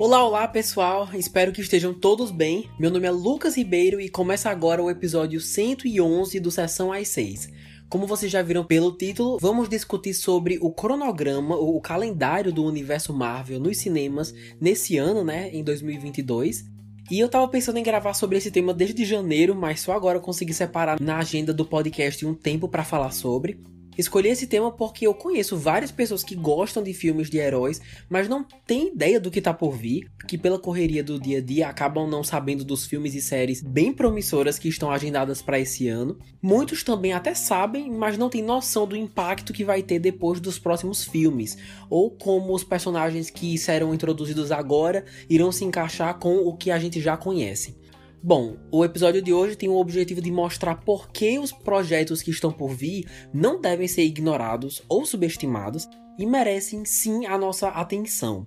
Olá, olá pessoal, espero que estejam todos bem. Meu nome é Lucas Ribeiro e começa agora o episódio 111 do Sessão às 6. Como vocês já viram pelo título, vamos discutir sobre o cronograma, ou o calendário do universo Marvel nos cinemas nesse ano, né, em 2022. E eu tava pensando em gravar sobre esse tema desde janeiro, mas só agora eu consegui separar na agenda do podcast um tempo para falar sobre. Escolhi esse tema porque eu conheço várias pessoas que gostam de filmes de heróis, mas não têm ideia do que tá por vir, que pela correria do dia a dia acabam não sabendo dos filmes e séries bem promissoras que estão agendadas para esse ano. Muitos também até sabem, mas não têm noção do impacto que vai ter depois dos próximos filmes, ou como os personagens que serão introduzidos agora irão se encaixar com o que a gente já conhece. Bom, o episódio de hoje tem o objetivo de mostrar por que os projetos que estão por vir não devem ser ignorados ou subestimados e merecem sim a nossa atenção.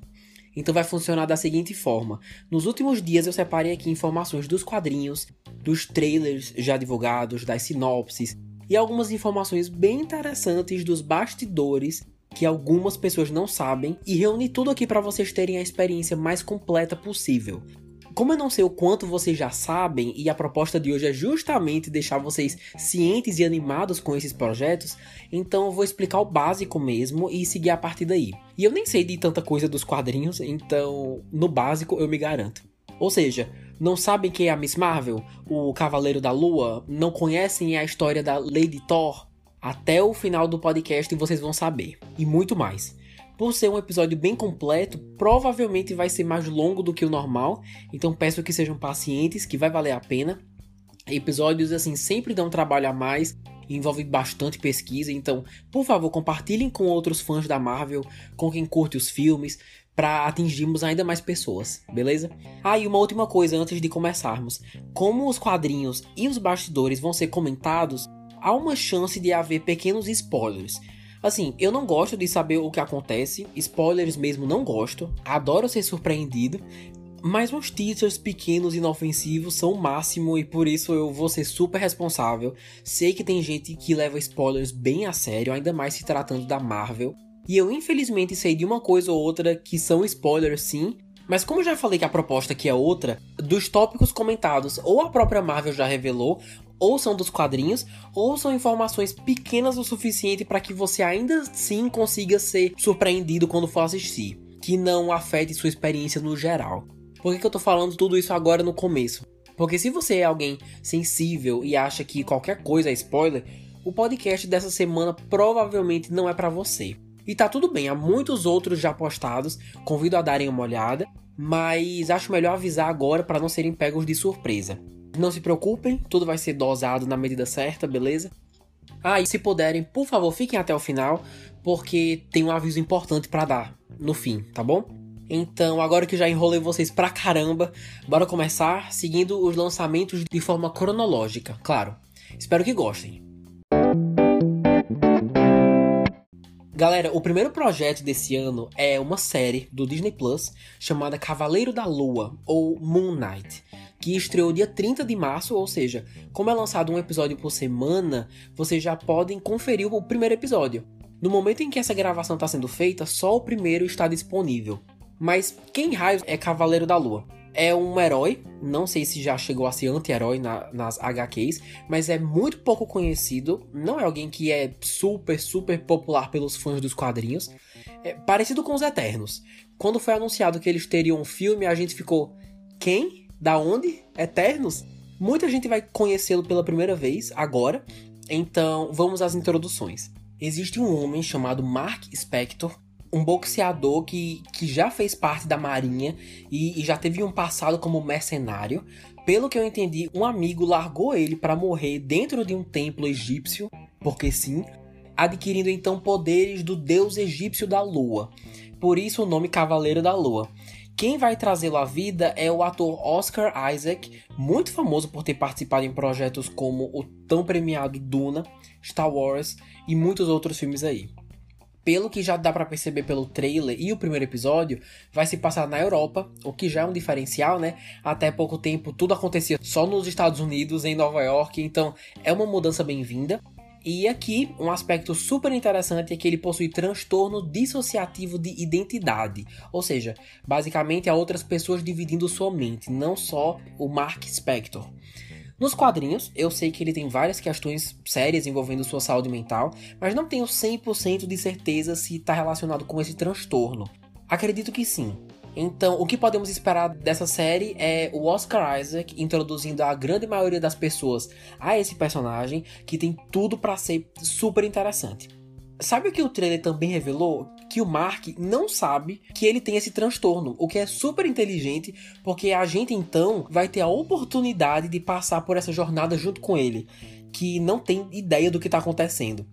Então vai funcionar da seguinte forma: nos últimos dias eu separei aqui informações dos quadrinhos, dos trailers já divulgados, das sinopses e algumas informações bem interessantes dos bastidores que algumas pessoas não sabem e reuni tudo aqui para vocês terem a experiência mais completa possível. Como eu não sei o quanto vocês já sabem, e a proposta de hoje é justamente deixar vocês cientes e animados com esses projetos, então eu vou explicar o básico mesmo e seguir a partir daí. E eu nem sei de tanta coisa dos quadrinhos, então no básico eu me garanto. Ou seja, não sabem quem é a Miss Marvel, o Cavaleiro da Lua, não conhecem a história da Lady Thor? Até o final do podcast vocês vão saber. E muito mais. Por ser um episódio bem completo, provavelmente vai ser mais longo do que o normal, então peço que sejam pacientes, que vai valer a pena. Episódios assim sempre dão trabalho a mais, envolve bastante pesquisa, então, por favor, compartilhem com outros fãs da Marvel, com quem curte os filmes, para atingirmos ainda mais pessoas, beleza? Ah, e uma última coisa antes de começarmos. Como os quadrinhos e os bastidores vão ser comentados, há uma chance de haver pequenos spoilers. Assim, eu não gosto de saber o que acontece, spoilers mesmo não gosto, adoro ser surpreendido, mas uns teasers pequenos e inofensivos são o máximo e por isso eu vou ser super responsável. Sei que tem gente que leva spoilers bem a sério, ainda mais se tratando da Marvel. E eu infelizmente sei de uma coisa ou outra que são spoilers sim, mas como eu já falei que a proposta aqui é outra, dos tópicos comentados ou a própria Marvel já revelou, ou são dos quadrinhos, ou são informações pequenas o suficiente para que você ainda assim consiga ser surpreendido quando for assistir, que não afete sua experiência no geral. Por que, que eu tô falando tudo isso agora no começo? Porque se você é alguém sensível e acha que qualquer coisa é spoiler, o podcast dessa semana provavelmente não é para você. E tá tudo bem, há muitos outros já postados, convido a darem uma olhada, mas acho melhor avisar agora para não serem pegos de surpresa. Não se preocupem, tudo vai ser dosado na medida certa, beleza? Ah, e se puderem, por favor, fiquem até o final, porque tem um aviso importante para dar no fim, tá bom? Então, agora que já enrolei vocês pra caramba, bora começar seguindo os lançamentos de forma cronológica, claro. Espero que gostem. Galera, o primeiro projeto desse ano é uma série do Disney Plus chamada Cavaleiro da Lua, ou Moon Knight que estreou dia 30 de março, ou seja, como é lançado um episódio por semana, vocês já podem conferir o primeiro episódio. No momento em que essa gravação está sendo feita, só o primeiro está disponível. Mas quem raio é Cavaleiro da Lua? É um herói, não sei se já chegou a ser anti-herói na, nas HQs, mas é muito pouco conhecido. Não é alguém que é super, super popular pelos fãs dos quadrinhos. É parecido com os Eternos. Quando foi anunciado que eles teriam um filme, a gente ficou: quem? Da onde? Eternos? Muita gente vai conhecê-lo pela primeira vez agora, então vamos às introduções. Existe um homem chamado Mark Spector, um boxeador que, que já fez parte da marinha e, e já teve um passado como mercenário. Pelo que eu entendi, um amigo largou ele para morrer dentro de um templo egípcio, porque sim, adquirindo então poderes do deus egípcio da lua. Por isso o nome Cavaleiro da Lua. Quem vai trazê-lo à vida é o ator Oscar Isaac, muito famoso por ter participado em projetos como o tão premiado Duna, Star Wars e muitos outros filmes aí. Pelo que já dá para perceber pelo trailer e o primeiro episódio, vai se passar na Europa, o que já é um diferencial, né? Até pouco tempo tudo acontecia só nos Estados Unidos, em Nova York, então é uma mudança bem-vinda. E aqui, um aspecto super interessante é que ele possui transtorno dissociativo de identidade. Ou seja, basicamente há outras pessoas dividindo sua mente, não só o Mark Spector. Nos quadrinhos, eu sei que ele tem várias questões sérias envolvendo sua saúde mental, mas não tenho 100% de certeza se está relacionado com esse transtorno. Acredito que sim. Então, o que podemos esperar dessa série é o Oscar Isaac introduzindo a grande maioria das pessoas a esse personagem que tem tudo para ser super interessante. Sabe o que o trailer também revelou? Que o Mark não sabe que ele tem esse transtorno, o que é super inteligente, porque a gente então vai ter a oportunidade de passar por essa jornada junto com ele, que não tem ideia do que tá acontecendo.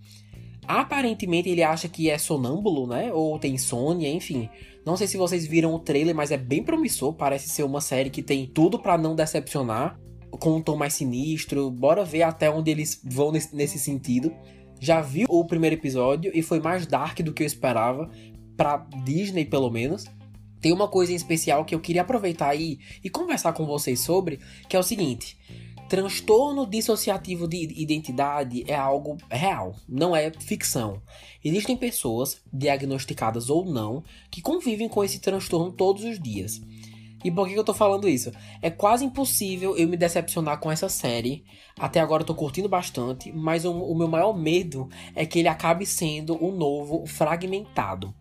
Aparentemente ele acha que é sonâmbulo, né? Ou tem insônia, enfim. Não sei se vocês viram o trailer, mas é bem promissor. Parece ser uma série que tem tudo para não decepcionar, com um tom mais sinistro. Bora ver até onde eles vão nesse, sentido. Já vi o primeiro episódio e foi mais dark do que eu esperava, para Disney pelo menos. Tem uma coisa em especial que eu queria aproveitar aí e conversar com vocês sobre, que é o seguinte: Transtorno dissociativo de identidade é algo real, não é ficção. Existem pessoas, diagnosticadas ou não, que convivem com esse transtorno todos os dias. E por que eu tô falando isso? É quase impossível eu me decepcionar com essa série. Até agora eu tô curtindo bastante, mas o, o meu maior medo é que ele acabe sendo um novo fragmentado.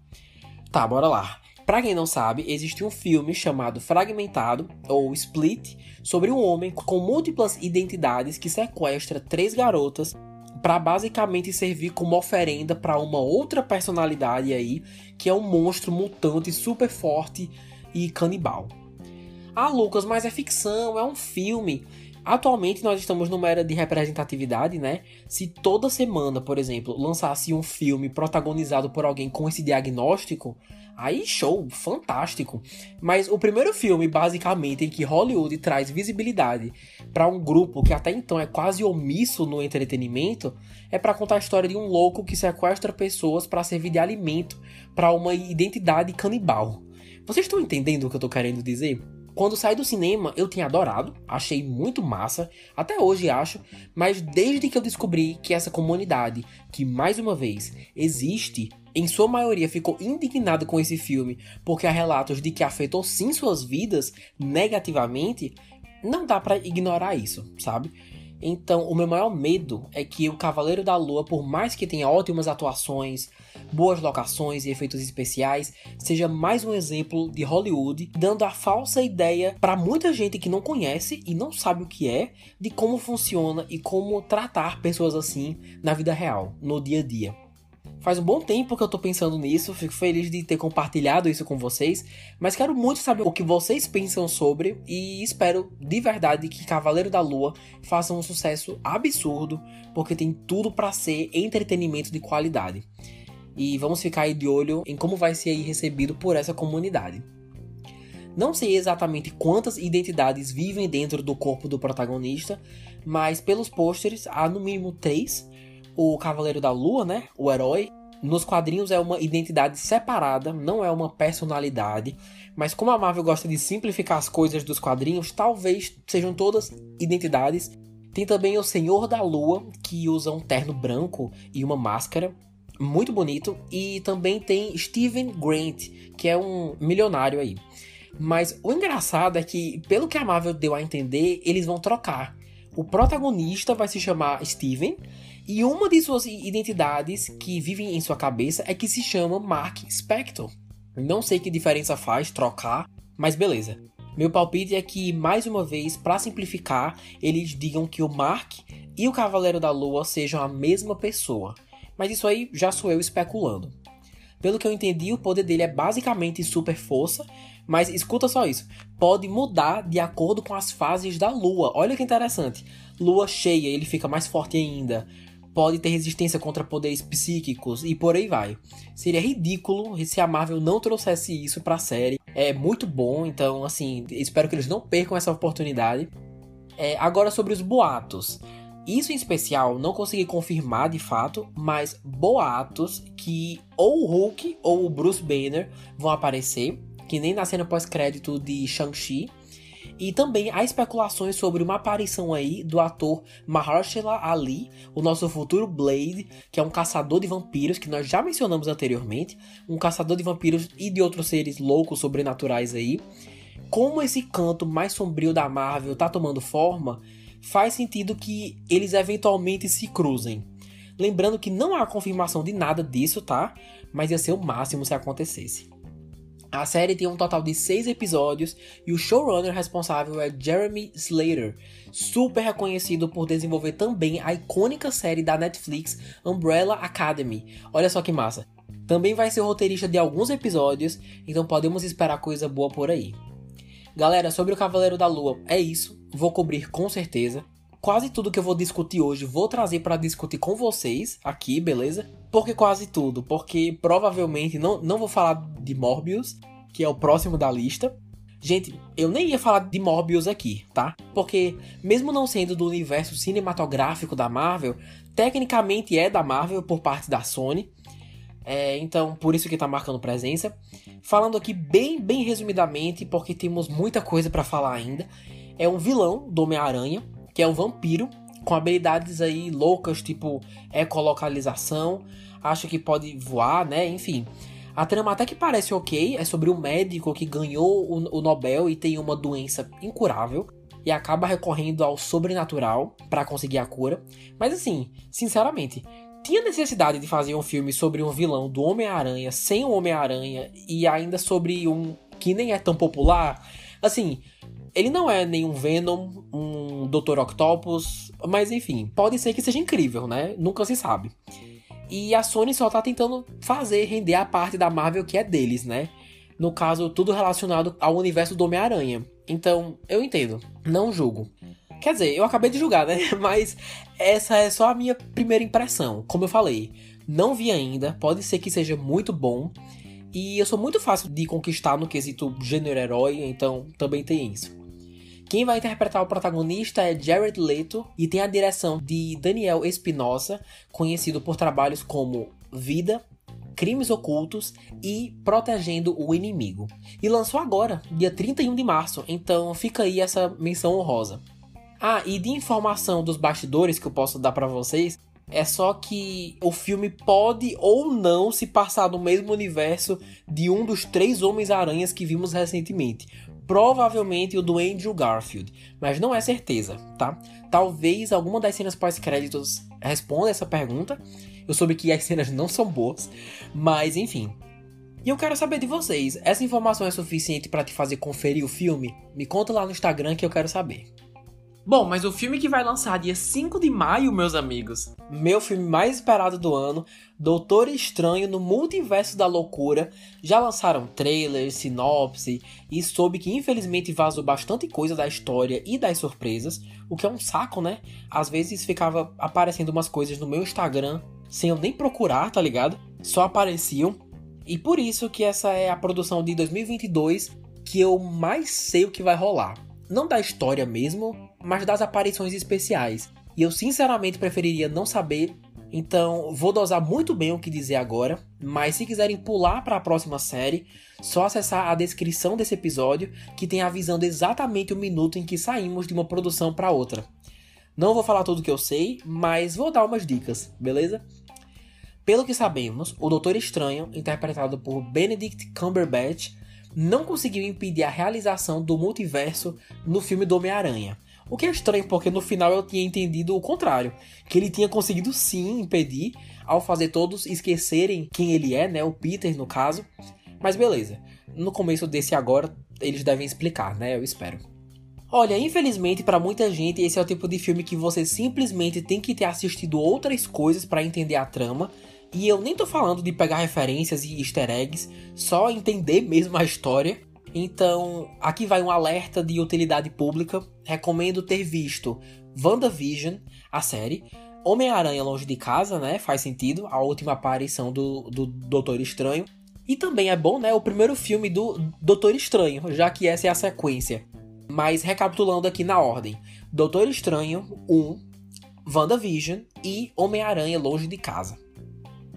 Tá, bora lá. Pra quem não sabe, existe um filme chamado Fragmentado, ou Split, sobre um homem com múltiplas identidades que sequestra três garotas para basicamente servir como oferenda para uma outra personalidade aí, que é um monstro mutante super forte e canibal. Ah, Lucas, mas é ficção, é um filme. Atualmente nós estamos numa era de representatividade, né? Se toda semana, por exemplo, lançasse um filme protagonizado por alguém com esse diagnóstico, Aí, show, fantástico. Mas o primeiro filme, basicamente, em que Hollywood traz visibilidade para um grupo que até então é quase omisso no entretenimento, é para contar a história de um louco que sequestra pessoas para servir de alimento para uma identidade canibal. Vocês estão entendendo o que eu tô querendo dizer? Quando saí do cinema, eu tinha adorado, achei muito massa, até hoje acho, mas desde que eu descobri que essa comunidade, que mais uma vez existe, em sua maioria ficou indignado com esse filme porque há relatos de que afetou sim suas vidas negativamente, não dá para ignorar isso, sabe? Então, o meu maior medo é que o Cavaleiro da Lua, por mais que tenha ótimas atuações, boas locações e efeitos especiais, seja mais um exemplo de Hollywood dando a falsa ideia para muita gente que não conhece e não sabe o que é de como funciona e como tratar pessoas assim na vida real, no dia a dia. Faz um bom tempo que eu tô pensando nisso, fico feliz de ter compartilhado isso com vocês, mas quero muito saber o que vocês pensam sobre e espero de verdade que Cavaleiro da Lua faça um sucesso absurdo, porque tem tudo para ser entretenimento de qualidade. E vamos ficar aí de olho em como vai ser recebido por essa comunidade. Não sei exatamente quantas identidades vivem dentro do corpo do protagonista, mas pelos pôsteres há no mínimo três o Cavaleiro da Lua, né? O herói. Nos quadrinhos é uma identidade separada, não é uma personalidade. Mas como a Marvel gosta de simplificar as coisas dos quadrinhos, talvez sejam todas identidades. Tem também o Senhor da Lua, que usa um terno branco e uma máscara. Muito bonito. E também tem Steven Grant, que é um milionário aí. Mas o engraçado é que, pelo que a Marvel deu a entender, eles vão trocar. O protagonista vai se chamar Steven e uma de suas identidades que vivem em sua cabeça é que se chama Mark Spector. Não sei que diferença faz trocar, mas beleza. Meu palpite é que, mais uma vez, para simplificar, eles digam que o Mark e o Cavaleiro da Lua sejam a mesma pessoa. Mas isso aí já sou eu especulando. Pelo que eu entendi, o poder dele é basicamente super força, mas escuta só isso. Pode mudar de acordo com as fases da lua. Olha que interessante. Lua cheia, ele fica mais forte ainda pode ter resistência contra poderes psíquicos e por aí vai. Seria ridículo se a Marvel não trouxesse isso pra série. É muito bom, então, assim, espero que eles não percam essa oportunidade. É, agora sobre os boatos. Isso em especial não consegui confirmar de fato, mas boatos que ou o Hulk ou o Bruce Banner vão aparecer, que nem na cena pós-crédito de Shang-Chi. E também há especulações sobre uma aparição aí do ator Mahershala Ali, o nosso futuro Blade, que é um caçador de vampiros que nós já mencionamos anteriormente, um caçador de vampiros e de outros seres loucos sobrenaturais aí. Como esse canto mais sombrio da Marvel tá tomando forma, faz sentido que eles eventualmente se cruzem. Lembrando que não há confirmação de nada disso, tá? Mas ia ser o máximo se acontecesse. A série tem um total de seis episódios e o showrunner responsável é Jeremy Slater, super reconhecido por desenvolver também a icônica série da Netflix Umbrella Academy. Olha só que massa. Também vai ser roteirista de alguns episódios, então podemos esperar coisa boa por aí. Galera, sobre o Cavaleiro da Lua, é isso. Vou cobrir com certeza. Quase tudo que eu vou discutir hoje vou trazer para discutir com vocês aqui, beleza? Por que quase tudo? Porque provavelmente não, não vou falar de Morbius, que é o próximo da lista. Gente, eu nem ia falar de Morbius aqui, tá? Porque, mesmo não sendo do universo cinematográfico da Marvel, tecnicamente é da Marvel por parte da Sony. É, então, por isso que tá marcando presença. Falando aqui bem, bem resumidamente, porque temos muita coisa para falar ainda. É um vilão do Homem-Aranha, que é um vampiro com habilidades aí loucas, tipo ecolocalização, acha que pode voar, né? Enfim. A trama até que parece ok, é sobre um médico que ganhou o, Nobel e tem uma doença incurável e acaba recorrendo ao sobrenatural para conseguir a cura. Mas assim, sinceramente, tinha necessidade de fazer um filme sobre um vilão do Homem-Aranha sem o Homem-Aranha e ainda sobre um que nem é tão popular? Assim, ele não é nenhum Venom, um Dr. Octopus, mas enfim, pode ser que seja incrível, né? Nunca se sabe. E a Sony só tá tentando fazer render a parte da Marvel que é deles, né? No caso, tudo relacionado ao universo do Homem-Aranha. Então, eu entendo, não julgo. Quer dizer, eu acabei de julgar, né? Mas essa é só a minha primeira impressão. Como eu falei, não vi ainda, pode ser que seja muito bom. E eu sou muito fácil de conquistar no quesito gênero herói, então também tem isso. Quem vai interpretar o protagonista é Jared Leto e tem a direção de Daniel Espinosa, conhecido por trabalhos como Vida, Crimes Ocultos e Protegendo o Inimigo. E lançou agora, dia 31 de março, então fica aí essa menção honrosa. Ah, e de informação dos bastidores que eu posso dar para vocês, é só que o filme pode ou não se passar no mesmo universo de um dos três Homens-Aranhas que vimos recentemente provavelmente o do Andrew Garfield, mas não é certeza, tá? Talvez alguma das cenas pós-créditos responda essa pergunta. Eu soube que as cenas não são boas, mas enfim. E eu quero saber de vocês, essa informação é suficiente para te fazer conferir o filme? Me conta lá no Instagram que eu quero saber. Bom, mas o filme que vai lançar dia 5 de maio, meus amigos, meu filme mais esperado do ano, Doutor Estranho no Multiverso da Loucura, já lançaram trailers, sinopse e soube que infelizmente vazou bastante coisa da história e das surpresas, o que é um saco, né? Às vezes ficava aparecendo umas coisas no meu Instagram sem eu nem procurar, tá ligado? Só apareciam. E por isso que essa é a produção de 2022 que eu mais sei o que vai rolar. Não da história mesmo, mas das aparições especiais. E eu sinceramente preferiria não saber, então vou dosar muito bem o que dizer agora. Mas se quiserem pular para a próxima série, só acessar a descrição desse episódio que tem avisando exatamente o minuto em que saímos de uma produção para outra. Não vou falar tudo que eu sei, mas vou dar umas dicas, beleza? Pelo que sabemos, o Doutor Estranho, interpretado por Benedict Cumberbatch, não conseguiu impedir a realização do multiverso no filme do Homem-Aranha. O que é estranho, porque no final eu tinha entendido o contrário. Que ele tinha conseguido sim impedir, ao fazer todos esquecerem quem ele é, né? O Peter, no caso. Mas beleza. No começo desse agora, eles devem explicar, né? Eu espero. Olha, infelizmente para muita gente esse é o tipo de filme que você simplesmente tem que ter assistido outras coisas para entender a trama. E eu nem tô falando de pegar referências e easter eggs, só entender mesmo a história. Então, aqui vai um alerta de utilidade pública. Recomendo ter visto WandaVision, a série. Homem-Aranha Longe de Casa, né? Faz sentido. A última aparição do, do Doutor Estranho. E também é bom, né? O primeiro filme do Doutor Estranho, já que essa é a sequência. Mas recapitulando aqui na ordem: Doutor Estranho 1, WandaVision e Homem-Aranha Longe de Casa.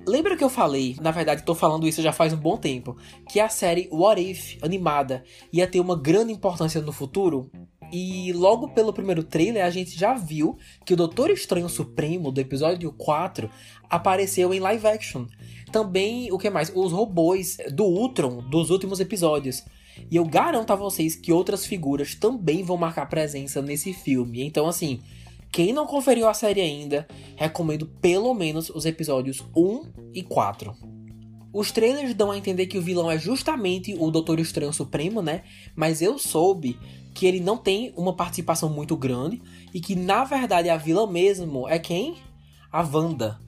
Lembra que eu falei, na verdade tô falando isso já faz um bom tempo, que a série What If, animada, ia ter uma grande importância no futuro? E logo pelo primeiro trailer, a gente já viu que o Doutor Estranho Supremo do episódio 4 apareceu em live action. Também, o que mais? Os robôs do Ultron dos últimos episódios. E eu garanto a vocês que outras figuras também vão marcar presença nesse filme. Então, assim, quem não conferiu a série ainda, recomendo pelo menos os episódios 1 e 4. Os trailers dão a entender que o vilão é justamente o Doutor Estranho Supremo, né? Mas eu soube que ele não tem uma participação muito grande e que na verdade a vilã mesmo é quem? A Wanda.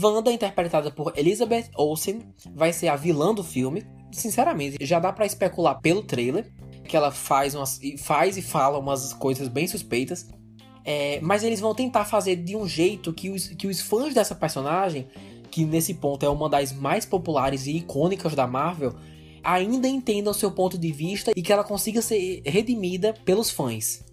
Wanda, interpretada por Elizabeth Olsen, vai ser a vilã do filme. Sinceramente, já dá para especular pelo trailer que ela faz, umas, faz e fala umas coisas bem suspeitas. É, mas eles vão tentar fazer de um jeito que os, que os fãs dessa personagem que nesse ponto é uma das mais populares e icônicas da Marvel, ainda entendam seu ponto de vista e que ela consiga ser redimida pelos fãs.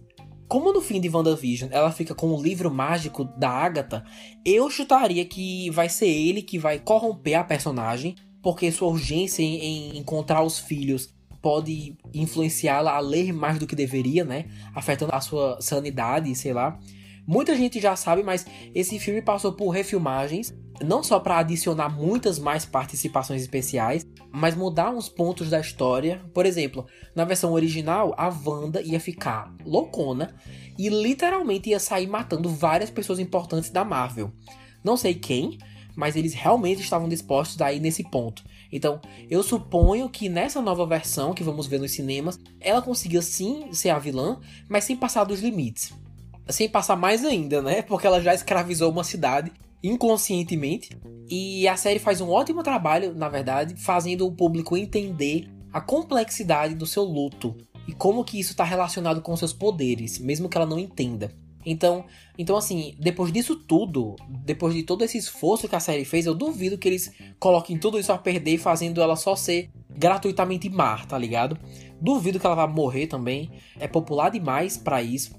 Como no fim de WandaVision ela fica com o livro mágico da Agatha, eu chutaria que vai ser ele que vai corromper a personagem, porque sua urgência em encontrar os filhos pode influenciá-la a ler mais do que deveria, né? Afetando a sua sanidade, sei lá. Muita gente já sabe, mas esse filme passou por refilmagens, não só para adicionar muitas mais participações especiais, mas mudar uns pontos da história. Por exemplo, na versão original, a Wanda ia ficar loucona e literalmente ia sair matando várias pessoas importantes da Marvel. Não sei quem, mas eles realmente estavam dispostos a ir nesse ponto. Então, eu suponho que nessa nova versão que vamos ver nos cinemas, ela consiga sim ser a vilã, mas sem passar dos limites sem passar mais ainda, né? Porque ela já escravizou uma cidade inconscientemente. E a série faz um ótimo trabalho, na verdade, fazendo o público entender a complexidade do seu luto e como que isso está relacionado com seus poderes, mesmo que ela não entenda. Então, então assim, depois disso tudo, depois de todo esse esforço que a série fez, eu duvido que eles coloquem tudo isso a perder fazendo ela só ser gratuitamente má, tá ligado? Duvido que ela vá morrer também. É popular demais para isso.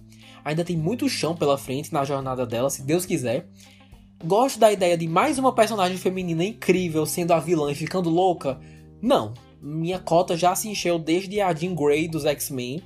Ainda tem muito chão pela frente na jornada dela, se Deus quiser. Gosto da ideia de mais uma personagem feminina incrível sendo a vilã e ficando louca? Não. Minha cota já se encheu desde a Jean Grey dos X-Men.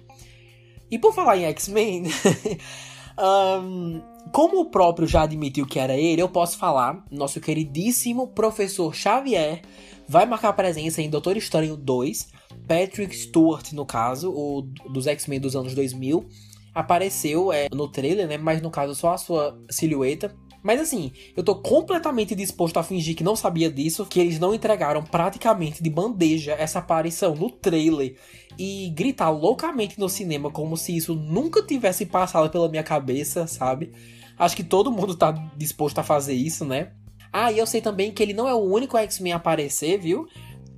E por falar em X-Men, um, como o próprio já admitiu que era ele, eu posso falar, nosso queridíssimo professor Xavier vai marcar presença em Doutor Estranho 2, Patrick Stewart no caso, o dos X-Men dos anos 2000, apareceu é, no trailer, né? Mas no caso só a sua silhueta. Mas assim, eu tô completamente disposto a fingir que não sabia disso, que eles não entregaram praticamente de bandeja essa aparição no trailer e gritar loucamente no cinema como se isso nunca tivesse passado pela minha cabeça, sabe? Acho que todo mundo tá disposto a fazer isso, né? Ah, e eu sei também que ele não é o único X-Men a aparecer, viu?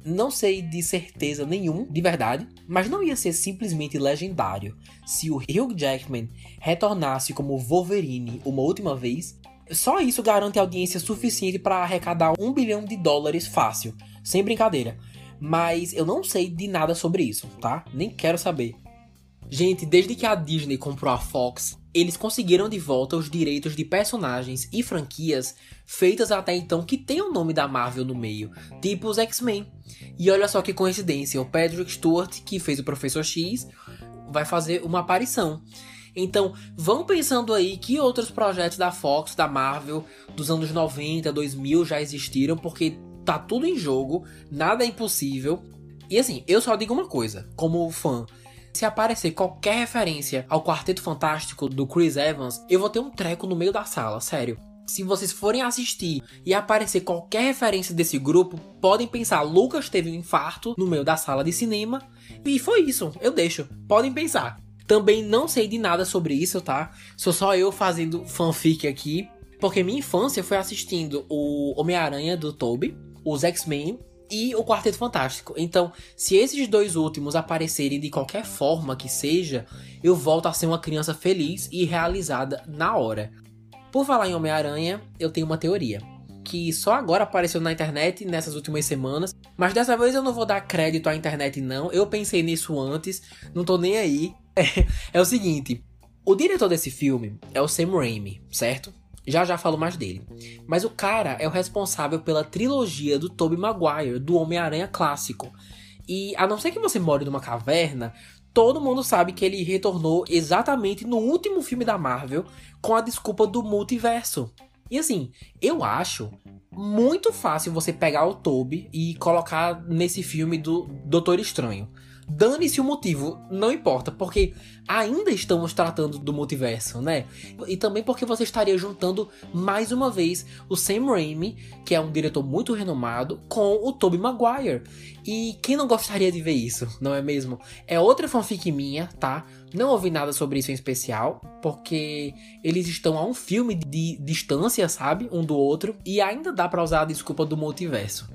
Não sei de certeza nenhum, de verdade, mas não ia ser simplesmente legendário se o Hugh Jackman retornasse como Wolverine uma última vez. Só isso garante audiência suficiente para arrecadar um bilhão de dólares fácil, sem brincadeira. Mas eu não sei de nada sobre isso, tá? Nem quero saber. Gente, desde que a Disney comprou a Fox, eles conseguiram de volta os direitos de personagens e franquias feitas até então que tem o nome da Marvel no meio, tipo os X-Men. E olha só que coincidência, o Patrick Stewart, que fez o Professor X, vai fazer uma aparição. Então, vão pensando aí que outros projetos da Fox, da Marvel, dos anos 90, 2000 já existiram, porque tá tudo em jogo, nada é impossível. E assim, eu só digo uma coisa, como fã, se aparecer qualquer referência ao Quarteto Fantástico do Chris Evans, eu vou ter um treco no meio da sala, sério. Se vocês forem assistir e aparecer qualquer referência desse grupo, podem pensar: Lucas teve um infarto no meio da sala de cinema. E foi isso, eu deixo. Podem pensar. Também não sei de nada sobre isso, tá? Sou só eu fazendo fanfic aqui. Porque minha infância foi assistindo o Homem-Aranha do Toby, os X-Men e o Quarteto Fantástico. Então, se esses dois últimos aparecerem de qualquer forma que seja, eu volto a ser uma criança feliz e realizada na hora. Por falar em Homem-Aranha, eu tenho uma teoria. Que só agora apareceu na internet nessas últimas semanas. Mas dessa vez eu não vou dar crédito à internet, não. Eu pensei nisso antes, não tô nem aí. É, é o seguinte: o diretor desse filme é o Sam Raimi, certo? Já já falo mais dele. Mas o cara é o responsável pela trilogia do Tobey Maguire, do Homem-Aranha clássico. E a não ser que você more numa caverna, todo mundo sabe que ele retornou exatamente no último filme da Marvel com a desculpa do multiverso. E assim, eu acho muito fácil você pegar o Toby e colocar nesse filme do Doutor Estranho. Dane-se o motivo, não importa, porque ainda estamos tratando do multiverso, né? E também porque você estaria juntando mais uma vez o Sam Raimi, que é um diretor muito renomado, com o Tobey Maguire. E quem não gostaria de ver isso, não é mesmo? É outra fanfic minha, tá? Não ouvi nada sobre isso em especial, porque eles estão a um filme de distância, sabe? Um do outro, e ainda dá para usar a desculpa do multiverso.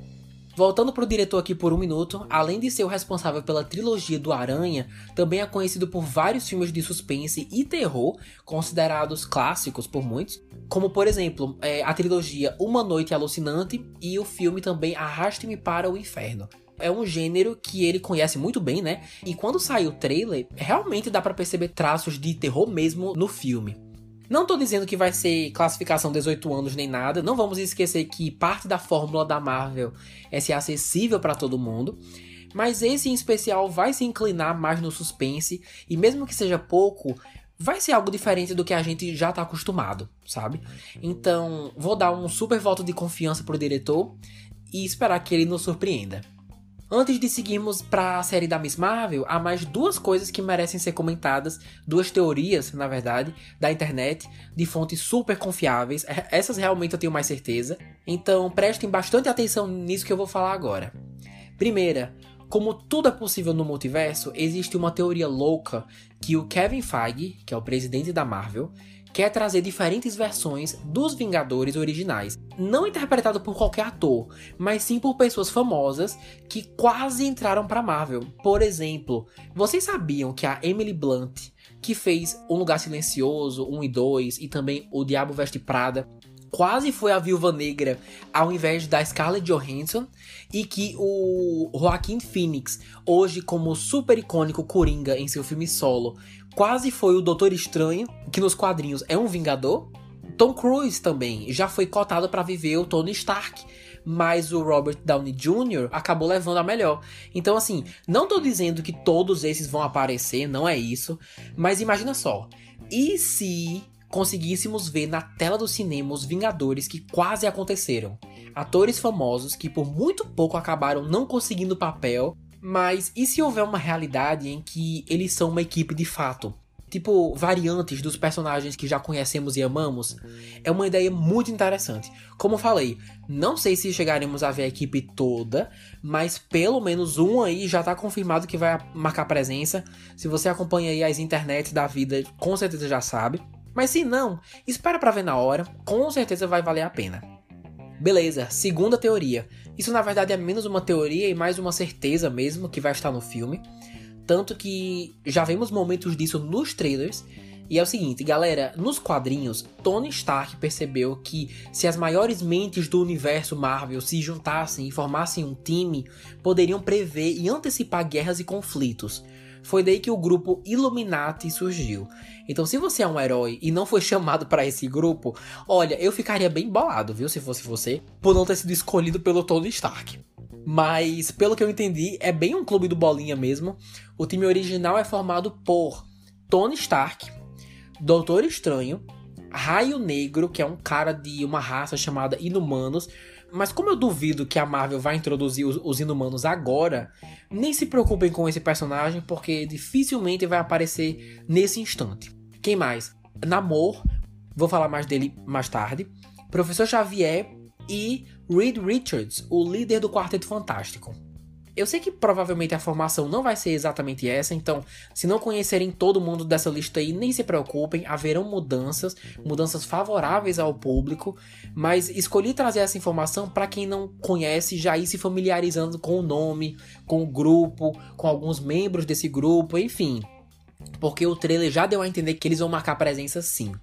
Voltando pro diretor aqui por um minuto, além de ser o responsável pela trilogia do Aranha, também é conhecido por vários filmes de suspense e terror, considerados clássicos por muitos, como por exemplo é, a trilogia Uma Noite Alucinante e o filme também Arraste-me para o Inferno é um gênero que ele conhece muito bem, né? E quando sai o trailer, realmente dá para perceber traços de terror mesmo no filme. Não tô dizendo que vai ser classificação 18 anos nem nada, não vamos esquecer que parte da fórmula da Marvel é ser acessível para todo mundo, mas esse em especial vai se inclinar mais no suspense e mesmo que seja pouco, vai ser algo diferente do que a gente já tá acostumado, sabe? Então, vou dar um super voto de confiança pro diretor e esperar que ele nos surpreenda. Antes de seguirmos para a série da Miss Marvel, há mais duas coisas que merecem ser comentadas, duas teorias, na verdade, da internet, de fontes super confiáveis. É, essas realmente eu tenho mais certeza. Então prestem bastante atenção nisso que eu vou falar agora. Primeira, como tudo é possível no multiverso, existe uma teoria louca que o Kevin Feige, que é o presidente da Marvel, quer trazer diferentes versões dos Vingadores originais. Não interpretado por qualquer ator, mas sim por pessoas famosas que quase entraram para Marvel. Por exemplo, vocês sabiam que a Emily Blunt, que fez Um Lugar Silencioso, 1 e 2 e também O Diabo Veste Prada, quase foi a Viúva Negra ao invés da Scarlett Johansson e que o Joaquin Phoenix, hoje como super icônico Coringa em seu filme solo, quase foi o Doutor Estranho, que nos quadrinhos é um Vingador. Tom Cruise também já foi cotado para viver o Tony Stark, mas o Robert Downey Jr. acabou levando a melhor. Então, assim, não tô dizendo que todos esses vão aparecer, não é isso, mas imagina só. E se conseguíssemos ver na tela do cinema os Vingadores que quase aconteceram? Atores famosos que por muito pouco acabaram não conseguindo papel mas e se houver uma realidade em que eles são uma equipe de fato? Tipo, variantes dos personagens que já conhecemos e amamos? É uma ideia muito interessante. Como falei, não sei se chegaremos a ver a equipe toda, mas pelo menos um aí já tá confirmado que vai marcar presença. Se você acompanha aí as internets da vida, com certeza já sabe. Mas se não, espera para ver na hora, com certeza vai valer a pena. Beleza, segunda teoria. Isso na verdade é menos uma teoria e mais uma certeza mesmo que vai estar no filme. Tanto que já vemos momentos disso nos trailers. E é o seguinte, galera, nos quadrinhos, Tony Stark percebeu que se as maiores mentes do universo Marvel se juntassem e formassem um time, poderiam prever e antecipar guerras e conflitos. Foi daí que o grupo Illuminati surgiu. Então, se você é um herói e não foi chamado para esse grupo, olha, eu ficaria bem bolado, viu, se fosse você, por não ter sido escolhido pelo Tony Stark. Mas, pelo que eu entendi, é bem um clube do bolinha mesmo. O time original é formado por Tony Stark, Doutor Estranho, Raio Negro, que é um cara de uma raça chamada Inumanos, mas como eu duvido que a Marvel vai introduzir os, os Inumanos agora, nem se preocupem com esse personagem, porque dificilmente vai aparecer nesse instante. Quem mais? Namor, vou falar mais dele mais tarde. Professor Xavier e Reed Richards, o líder do Quarteto Fantástico. Eu sei que provavelmente a formação não vai ser exatamente essa, então, se não conhecerem todo mundo dessa lista aí, nem se preocupem, haverão mudanças, mudanças favoráveis ao público, mas escolhi trazer essa informação para quem não conhece já ir se familiarizando com o nome, com o grupo, com alguns membros desse grupo, enfim. Porque o trailer já deu a entender que eles vão marcar presença sim.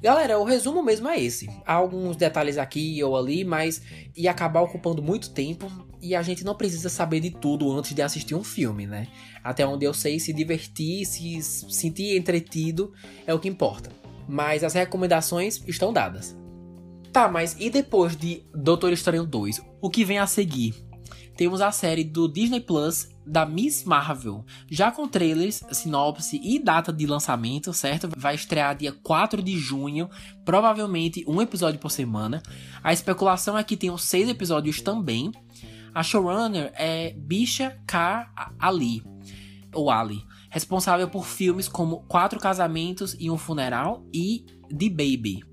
Galera, o resumo mesmo é esse. Há alguns detalhes aqui ou ali, mas ia acabar ocupando muito tempo e a gente não precisa saber de tudo antes de assistir um filme, né? Até onde eu sei, se divertir, se sentir entretido é o que importa. Mas as recomendações estão dadas. Tá, mas e depois de Doutor Estranho 2? O que vem a seguir? Temos a série do Disney Plus da Miss Marvel, já com trailers, sinopse e data de lançamento, certo? Vai estrear dia 4 de junho, provavelmente um episódio por semana. A especulação é que tenham seis episódios também. A showrunner é Bisha K. Ali, ou Ali, responsável por filmes como Quatro Casamentos e um Funeral e The Baby.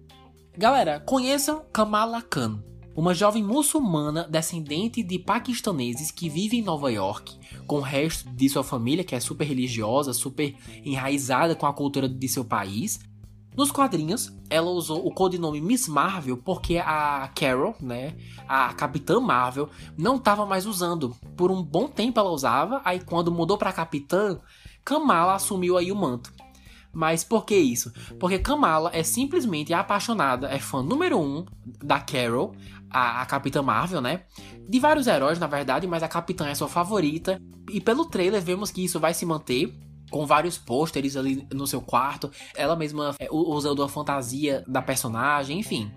Galera, conheçam Kamala Khan uma jovem muçulmana descendente de paquistaneses que vive em Nova York, com o resto de sua família, que é super religiosa, super enraizada com a cultura de seu país. Nos quadrinhos, ela usou o codinome Miss Marvel porque a Carol, né, a Capitã Marvel, não estava mais usando. Por um bom tempo ela usava, aí quando mudou para Capitã, Kamala assumiu aí o manto. Mas por que isso? Porque Kamala é simplesmente apaixonada, é fã número um da Carol, a, a Capitã Marvel, né? De vários heróis, na verdade, mas a Capitã é sua favorita. E pelo trailer vemos que isso vai se manter com vários pôsteres ali no seu quarto, ela mesma é, usando a fantasia da personagem, enfim.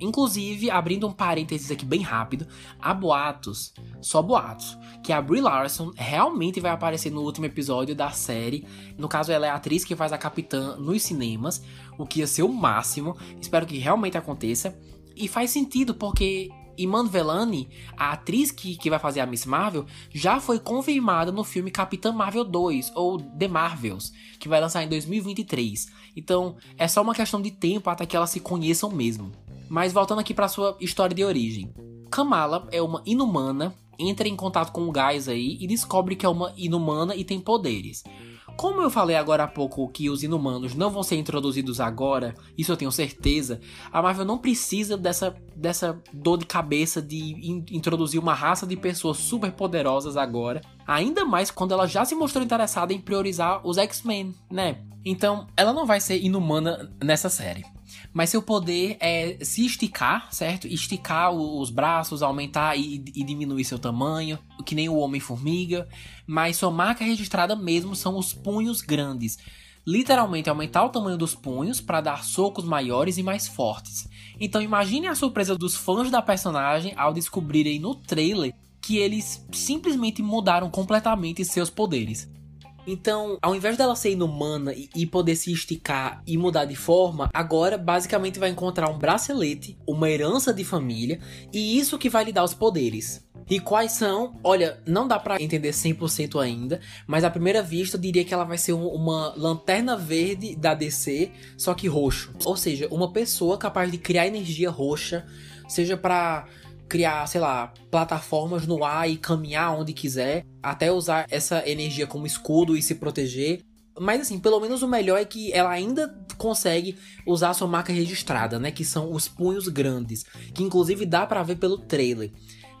Inclusive, abrindo um parênteses aqui bem rápido, há boatos, só boatos, que a Brie Larson realmente vai aparecer no último episódio da série. No caso, ela é a atriz que faz a capitã nos cinemas, o que ia ser o máximo. Espero que realmente aconteça. E faz sentido porque Iman Velani, a atriz que, que vai fazer a Miss Marvel, já foi confirmada no filme Capitã Marvel 2, ou The Marvels, que vai lançar em 2023. Então é só uma questão de tempo até que elas se conheçam mesmo. Mas voltando aqui para sua história de origem. Kamala é uma inumana, entra em contato com o gás aí e descobre que é uma inumana e tem poderes. Como eu falei agora há pouco que os inumanos não vão ser introduzidos agora, isso eu tenho certeza, a Marvel não precisa dessa, dessa dor de cabeça de in introduzir uma raça de pessoas super poderosas agora, ainda mais quando ela já se mostrou interessada em priorizar os X-Men, né? Então, ela não vai ser inumana nessa série. Mas seu poder é se esticar, certo? Esticar os braços, aumentar e, e diminuir seu tamanho, que nem o Homem-Formiga. Mas sua marca registrada mesmo são os punhos grandes. Literalmente aumentar o tamanho dos punhos para dar socos maiores e mais fortes. Então imagine a surpresa dos fãs da personagem ao descobrirem no trailer que eles simplesmente mudaram completamente seus poderes. Então, ao invés dela ser inumana e poder se esticar e mudar de forma, agora basicamente vai encontrar um bracelete, uma herança de família, e isso que vai lhe dar os poderes. E quais são? Olha, não dá para entender 100% ainda, mas à primeira vista eu diria que ela vai ser uma lanterna verde da DC, só que roxo. Ou seja, uma pessoa capaz de criar energia roxa, seja para criar, sei lá, plataformas no ar e caminhar onde quiser, até usar essa energia como escudo e se proteger. Mas assim, pelo menos o melhor é que ela ainda consegue usar a sua marca registrada, né, que são os punhos grandes, que inclusive dá para ver pelo trailer.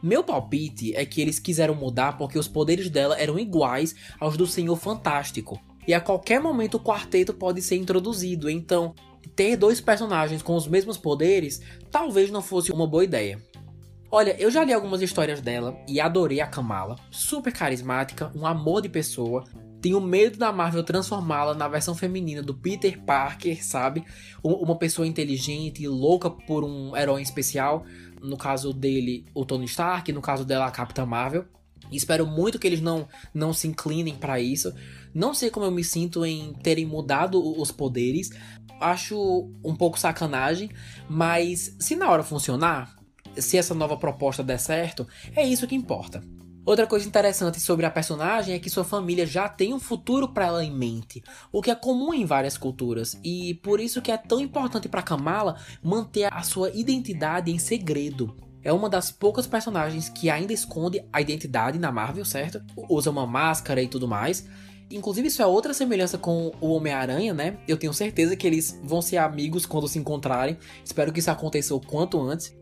Meu palpite é que eles quiseram mudar porque os poderes dela eram iguais aos do Senhor Fantástico. E a qualquer momento o quarteto pode ser introduzido, então ter dois personagens com os mesmos poderes talvez não fosse uma boa ideia. Olha, eu já li algumas histórias dela e adorei a Kamala. Super carismática, um amor de pessoa. Tenho medo da Marvel transformá-la na versão feminina do Peter Parker, sabe? Uma pessoa inteligente e louca por um herói especial. No caso dele, o Tony Stark. No caso dela, a Capitã Marvel. Espero muito que eles não, não se inclinem para isso. Não sei como eu me sinto em terem mudado os poderes. Acho um pouco sacanagem, mas se na hora funcionar, se essa nova proposta der certo, é isso que importa. Outra coisa interessante sobre a personagem é que sua família já tem um futuro para ela em mente, o que é comum em várias culturas, e por isso que é tão importante para Kamala manter a sua identidade em segredo. É uma das poucas personagens que ainda esconde a identidade na Marvel, certo? Usa uma máscara e tudo mais. Inclusive, isso é outra semelhança com o Homem-Aranha, né? Eu tenho certeza que eles vão ser amigos quando se encontrarem. Espero que isso aconteça o quanto antes.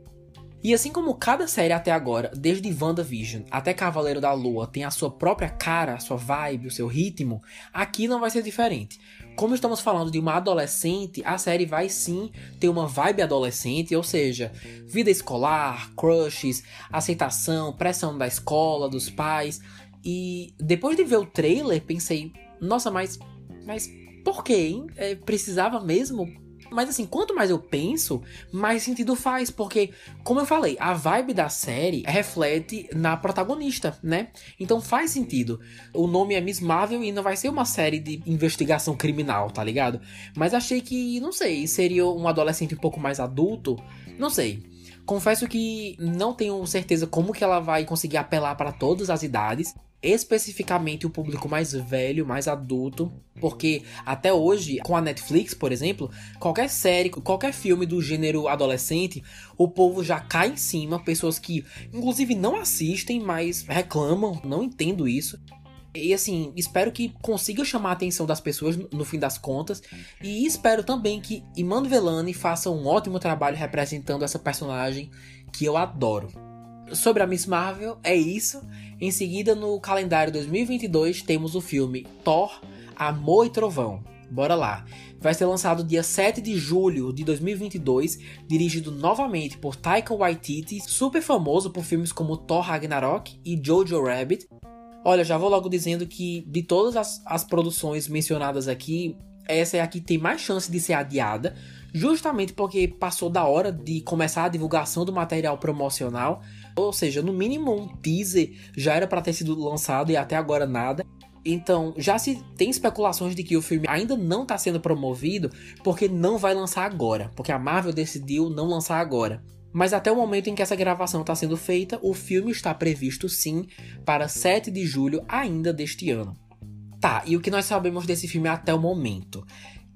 E assim como cada série até agora, desde WandaVision até Cavaleiro da Lua, tem a sua própria cara, a sua vibe, o seu ritmo, aqui não vai ser diferente. Como estamos falando de uma adolescente, a série vai sim ter uma vibe adolescente, ou seja, vida escolar, crushes, aceitação, pressão da escola, dos pais. E depois de ver o trailer, pensei, nossa, mas mas por quê, hein? É, precisava mesmo Mas assim, quanto mais eu penso, mais sentido faz, porque, como eu falei, a vibe da série reflete na protagonista, né? Então faz sentido. O nome é Miss Marvel e não vai ser uma série de investigação criminal, tá ligado? Mas achei que, não sei, seria um adolescente um pouco mais adulto, não sei. Confesso que não tenho certeza como que ela vai conseguir apelar para todas as idades, especificamente o público mais velho, mais adulto, porque até hoje, com a Netflix, por exemplo, qualquer série, qualquer filme do gênero adolescente, o povo já cai em cima, pessoas que inclusive não assistem, mas reclamam, não entendo isso. E assim, espero que consiga chamar a atenção das pessoas no fim das contas. E espero também que Iman Velani faça um ótimo trabalho representando essa personagem que eu adoro. Sobre a Miss Marvel, é isso. Em seguida, no calendário 2022, temos o filme Thor, Amor e Trovão. Bora lá. Vai ser lançado dia 7 de julho de 2022, dirigido novamente por Taika Waititi, super famoso por filmes como Thor Ragnarok e Jojo Rabbit, Olha, já vou logo dizendo que de todas as, as produções mencionadas aqui, essa é a que tem mais chance de ser adiada, justamente porque passou da hora de começar a divulgação do material promocional, ou seja, no mínimo um teaser já era para ter sido lançado e até agora nada. Então, já se tem especulações de que o filme ainda não está sendo promovido porque não vai lançar agora, porque a Marvel decidiu não lançar agora. Mas até o momento em que essa gravação está sendo feita, o filme está previsto sim para 7 de julho ainda deste ano. Tá, e o que nós sabemos desse filme até o momento?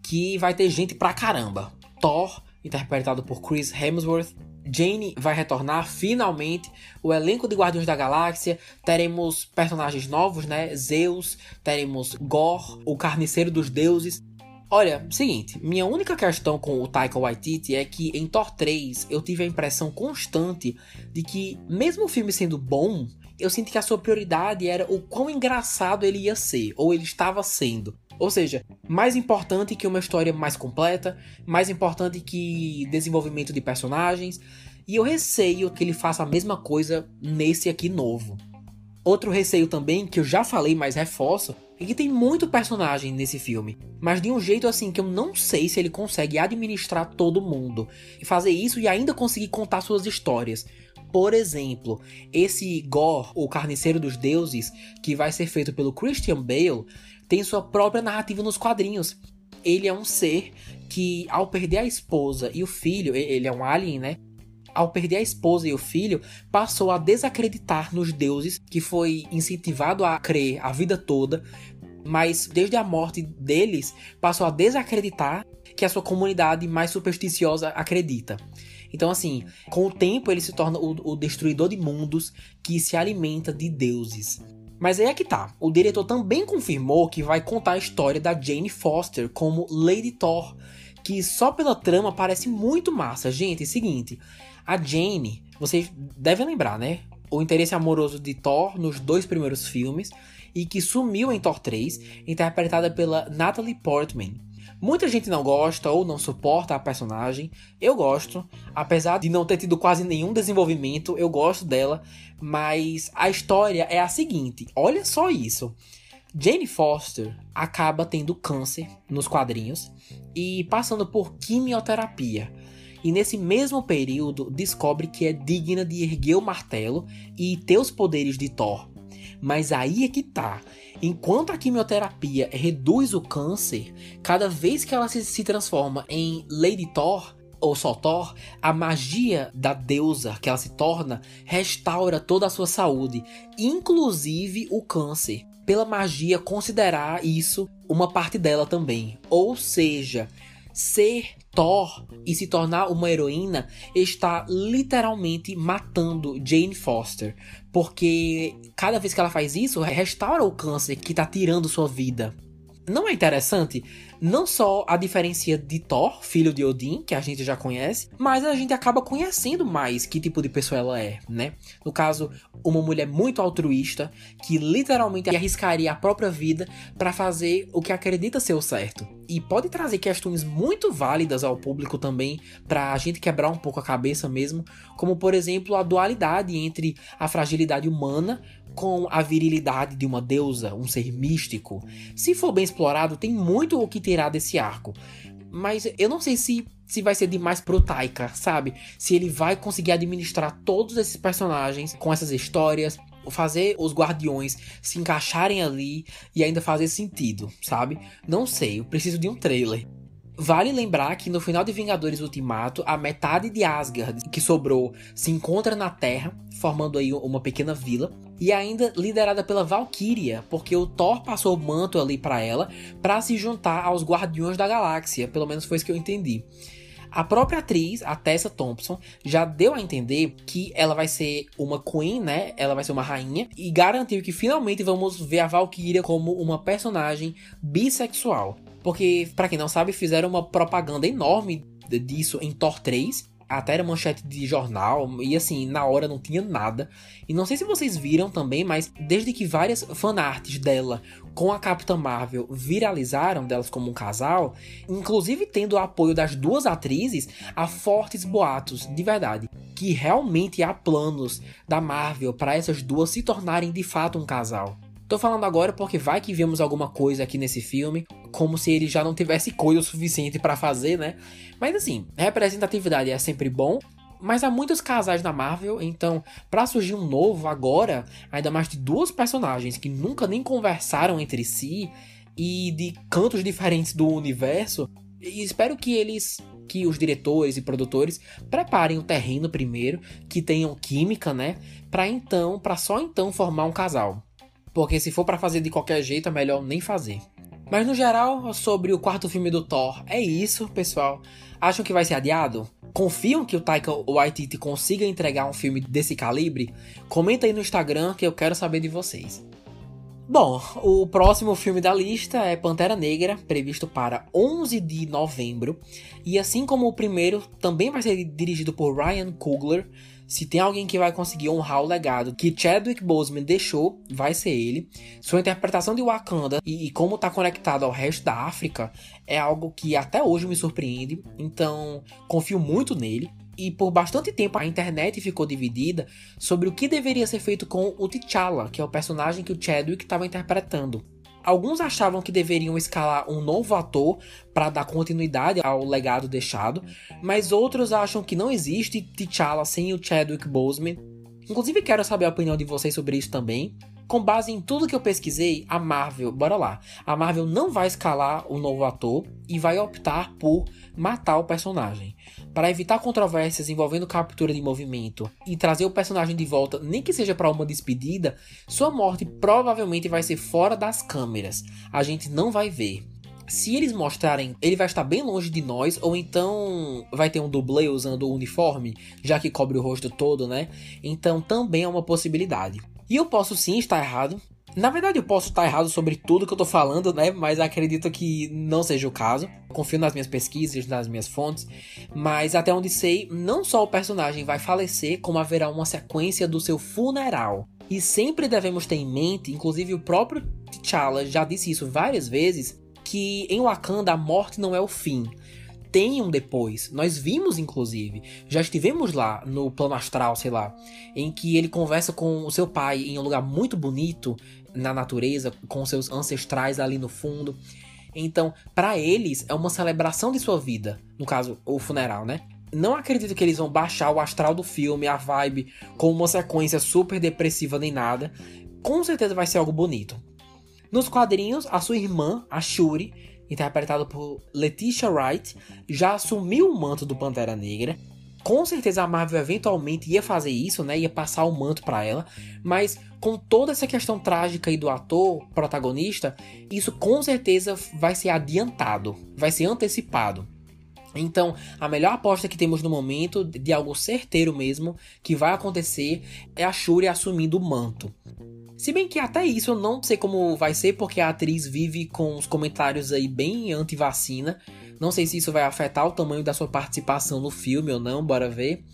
Que vai ter gente pra caramba. Thor, interpretado por Chris Hemsworth. Jane vai retornar finalmente. O elenco de Guardiões da Galáxia. Teremos personagens novos, né? Zeus, teremos Gore, o Carniceiro dos Deuses. Olha, seguinte, minha única questão com o Taika Waititi é que em Thor 3 eu tive a impressão constante de que, mesmo o filme sendo bom, eu senti que a sua prioridade era o quão engraçado ele ia ser, ou ele estava sendo. Ou seja, mais importante que uma história mais completa, mais importante que desenvolvimento de personagens, e eu receio que ele faça a mesma coisa nesse aqui novo. Outro receio também, que eu já falei, mas reforço, e que tem muito personagem nesse filme, mas de um jeito assim que eu não sei se ele consegue administrar todo mundo e fazer isso e ainda conseguir contar suas histórias. Por exemplo, esse Gore, o Carniceiro dos Deuses, que vai ser feito pelo Christian Bale, tem sua própria narrativa nos quadrinhos. Ele é um ser que, ao perder a esposa e o filho, ele é um alien, né? ao perder a esposa e o filho, passou a desacreditar nos deuses, que foi incentivado a crer a vida toda, mas desde a morte deles, passou a desacreditar que a sua comunidade mais supersticiosa acredita. Então, assim, com o tempo ele se torna o, o destruidor de mundos que se alimenta de deuses. Mas aí é que tá. O diretor também confirmou que vai contar a história da Jane Foster como Lady Thor, que só pela trama parece muito massa. Gente, é o seguinte, a Jane, vocês devem lembrar, né? O interesse amoroso de Thor nos dois primeiros filmes e que sumiu em Thor 3, interpretada pela Natalie Portman. Muita gente não gosta ou não suporta a personagem. Eu gosto, apesar de não ter tido quase nenhum desenvolvimento, eu gosto dela, mas a história é a seguinte: olha só isso. Jane Foster acaba tendo câncer nos quadrinhos e passando por quimioterapia e nesse mesmo período descobre que é digna de erguer o martelo e ter os poderes de Thor. Mas aí é que tá. Enquanto a quimioterapia reduz o câncer, cada vez que ela se, se transforma em Lady Thor, ou só Thor, a magia da deusa que ela se torna restaura toda a sua saúde, inclusive o câncer. Pela magia considerar isso uma parte dela também. Ou seja, ser Thor e se tornar uma heroína está literalmente matando Jane Foster. Porque cada vez que ela faz isso, restaura o câncer que está tirando sua vida. Não é interessante? não só a diferença de Thor, filho de Odin, que a gente já conhece, mas a gente acaba conhecendo mais que tipo de pessoa ela é, né? No caso, uma mulher muito altruísta que literalmente arriscaria a própria vida para fazer o que acredita ser o certo. E pode trazer questões muito válidas ao público também, para a gente quebrar um pouco a cabeça mesmo, como por exemplo a dualidade entre a fragilidade humana com a virilidade de uma deusa, um ser místico. Se for bem explorado, tem muito o que tirar desse arco. Mas eu não sei se, se vai ser demais pro Taika, sabe? Se ele vai conseguir administrar todos esses personagens com essas histórias, fazer os guardiões se encaixarem ali e ainda fazer sentido, sabe? Não sei, eu preciso de um trailer. Vale lembrar que no final de Vingadores Ultimato, a metade de Asgard que sobrou se encontra na Terra, formando aí uma pequena vila, e ainda liderada pela Valkyria, porque o Thor passou o manto ali para ela para se juntar aos Guardiões da Galáxia, pelo menos foi isso que eu entendi. A própria atriz, a Tessa Thompson, já deu a entender que ela vai ser uma queen, né? Ela vai ser uma rainha e garantiu que finalmente vamos ver a Valkyria como uma personagem bissexual. Porque, para quem não sabe, fizeram uma propaganda enorme disso em Thor 3 até era manchete de jornal, e assim, na hora não tinha nada. E não sei se vocês viram também, mas desde que várias fanarts dela com a Capitã Marvel viralizaram delas como um casal, inclusive tendo o apoio das duas atrizes, há fortes boatos, de verdade, que realmente há planos da Marvel para essas duas se tornarem de fato um casal. Tô falando agora porque vai que vemos alguma coisa aqui nesse filme, como se ele já não tivesse coisa o suficiente para fazer, né? Mas assim, representatividade é sempre bom, mas há muitos casais na Marvel, então para surgir um novo agora, ainda mais de duas personagens que nunca nem conversaram entre si e de cantos diferentes do universo, espero que eles que os diretores e produtores preparem o terreno primeiro, que tenham química, né, para então, para só então formar um casal. Porque se for para fazer de qualquer jeito, é melhor nem fazer. Mas no geral, sobre o quarto filme do Thor, é isso, pessoal. Acham que vai ser adiado? Confiam que o Taika Waititi consiga entregar um filme desse calibre? Comenta aí no Instagram que eu quero saber de vocês. Bom, o próximo filme da lista é Pantera Negra, previsto para 11 de novembro, e assim como o primeiro, também vai ser dirigido por Ryan Coogler, se tem alguém que vai conseguir honrar o legado que Chadwick Boseman deixou, vai ser ele. Sua interpretação de Wakanda e, e como está conectado ao resto da África é algo que até hoje me surpreende. Então, confio muito nele. E por bastante tempo a internet ficou dividida sobre o que deveria ser feito com o T'Challa, que é o personagem que o Chadwick estava interpretando. Alguns achavam que deveriam escalar um novo ator para dar continuidade ao legado deixado, mas outros acham que não existe T'Challa sem o Chadwick Boseman. Inclusive quero saber a opinião de vocês sobre isso também. Com base em tudo que eu pesquisei, a Marvel, bora lá, a Marvel não vai escalar o novo ator e vai optar por matar o personagem. Para evitar controvérsias envolvendo captura de movimento e trazer o personagem de volta, nem que seja para uma despedida, sua morte provavelmente vai ser fora das câmeras. A gente não vai ver. Se eles mostrarem, ele vai estar bem longe de nós, ou então vai ter um dublê usando o uniforme, já que cobre o rosto todo, né? Então também é uma possibilidade. E eu posso sim estar errado, na verdade, eu posso estar errado sobre tudo que eu tô falando, né? Mas acredito que não seja o caso. Confio nas minhas pesquisas, nas minhas fontes. Mas até onde sei, não só o personagem vai falecer, como haverá uma sequência do seu funeral. E sempre devemos ter em mente, inclusive o próprio T'Challa já disse isso várias vezes, que em Wakanda a morte não é o fim tem um depois. Nós vimos, inclusive, já estivemos lá no plano astral, sei lá, em que ele conversa com o seu pai em um lugar muito bonito na natureza, com seus ancestrais ali no fundo. Então, para eles, é uma celebração de sua vida. No caso, o funeral, né? Não acredito que eles vão baixar o astral do filme, a vibe, com uma sequência super depressiva nem nada. Com certeza vai ser algo bonito. Nos quadrinhos, a sua irmã, a Shuri, interpretado por Letitia Wright, já assumiu o manto do Pantera Negra. Com certeza a Marvel eventualmente ia fazer isso, né? Ia passar o manto para ela, mas com toda essa questão trágica aí do ator protagonista, isso com certeza vai ser adiantado, vai ser antecipado. Então, a melhor aposta que temos no momento, de algo certeiro mesmo, que vai acontecer, é a Shuri assumindo o manto. Se bem que até isso eu não sei como vai ser, porque a atriz vive com os comentários aí bem anti-vacina. Não sei se isso vai afetar o tamanho da sua participação no filme ou não, bora ver.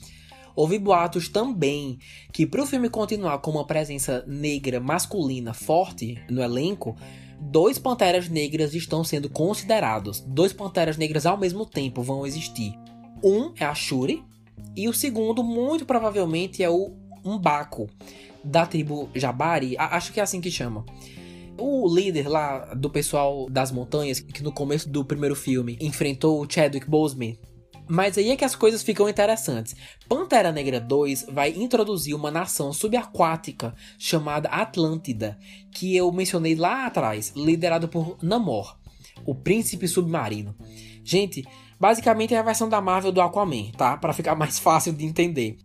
Houve boatos também que para o filme continuar com uma presença negra masculina forte no elenco, dois Panteras Negras estão sendo considerados. Dois Panteras Negras ao mesmo tempo vão existir. Um é a Shuri e o segundo, muito provavelmente, é o Umbaco, da tribo Jabari, acho que é assim que chama. O líder lá do pessoal das montanhas, que no começo do primeiro filme enfrentou o Chadwick Boseman, mas aí é que as coisas ficam interessantes. Pantera Negra 2 vai introduzir uma nação subaquática chamada Atlântida, que eu mencionei lá atrás, liderado por Namor, o príncipe submarino. Gente, basicamente é a versão da Marvel do Aquaman, tá? Para ficar mais fácil de entender.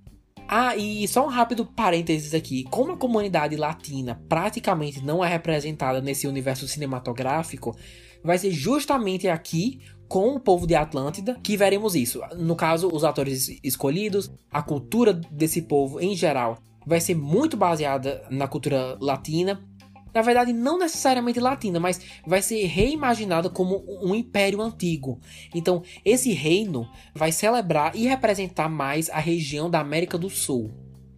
Ah, e só um rápido parênteses aqui. Como a comunidade latina praticamente não é representada nesse universo cinematográfico, vai ser justamente aqui com o povo de Atlântida que veremos isso. No caso, os atores escolhidos, a cultura desse povo em geral vai ser muito baseada na cultura latina. Na verdade, não necessariamente latina, mas vai ser reimaginada como um império antigo. Então, esse reino vai celebrar e representar mais a região da América do Sul.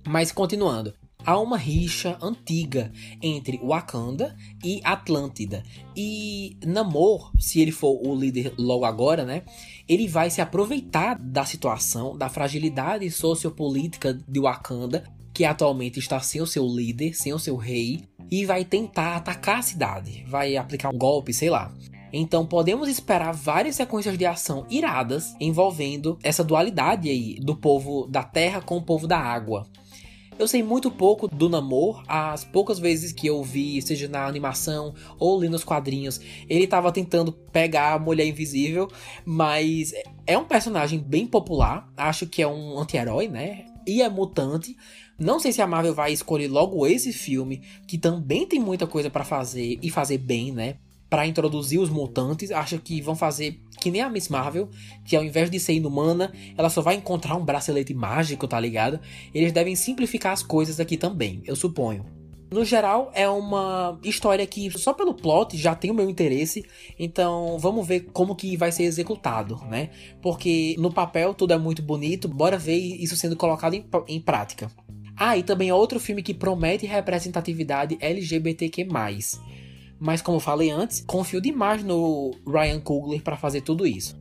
Mas continuando, há uma rixa antiga entre Wakanda e Atlântida. E Namor, se ele for o líder logo agora, né? Ele vai se aproveitar da situação, da fragilidade sociopolítica de Wakanda, que atualmente está sem o seu líder, sem o seu rei, e vai tentar atacar a cidade, vai aplicar um golpe, sei lá. Então podemos esperar várias sequências de ação iradas envolvendo essa dualidade aí do povo da terra com o povo da água. Eu sei muito pouco do Namor, as poucas vezes que eu vi, seja na animação ou li nos quadrinhos, ele estava tentando pegar a Mulher Invisível, mas é um personagem bem popular, acho que é um anti-herói, né? E é mutante. Não sei se a Marvel vai escolher logo esse filme, que também tem muita coisa para fazer e fazer bem, né? para introduzir os mutantes, acho que vão fazer que nem a Miss Marvel, que ao invés de ser inumana, ela só vai encontrar um bracelete mágico, tá ligado? Eles devem simplificar as coisas aqui também, eu suponho. No geral, é uma história que só pelo plot já tem o meu interesse, então vamos ver como que vai ser executado, né? Porque no papel tudo é muito bonito, bora ver isso sendo colocado em, em prática. Ah, e também é outro filme que promete representatividade LGBTQ+. Mas como falei antes, confio demais no Ryan Coogler para fazer tudo isso.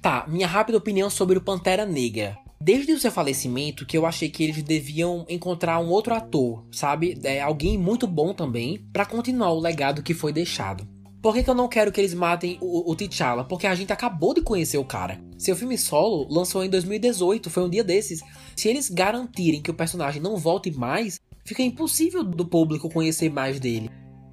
Tá, minha rápida opinião sobre o Pantera Negra. Desde o seu falecimento, que eu achei que eles deviam encontrar um outro ator, sabe? É, alguém muito bom também, para continuar o legado que foi deixado. Por que, que, eu não quero que eles matem o, o T'Challa? Porque a gente acabou de conhecer o cara. Seu filme solo lançou em 2018, foi um dia desses. Se eles garantirem que o personagem não volte mais, fica impossível do público conhecer mais dele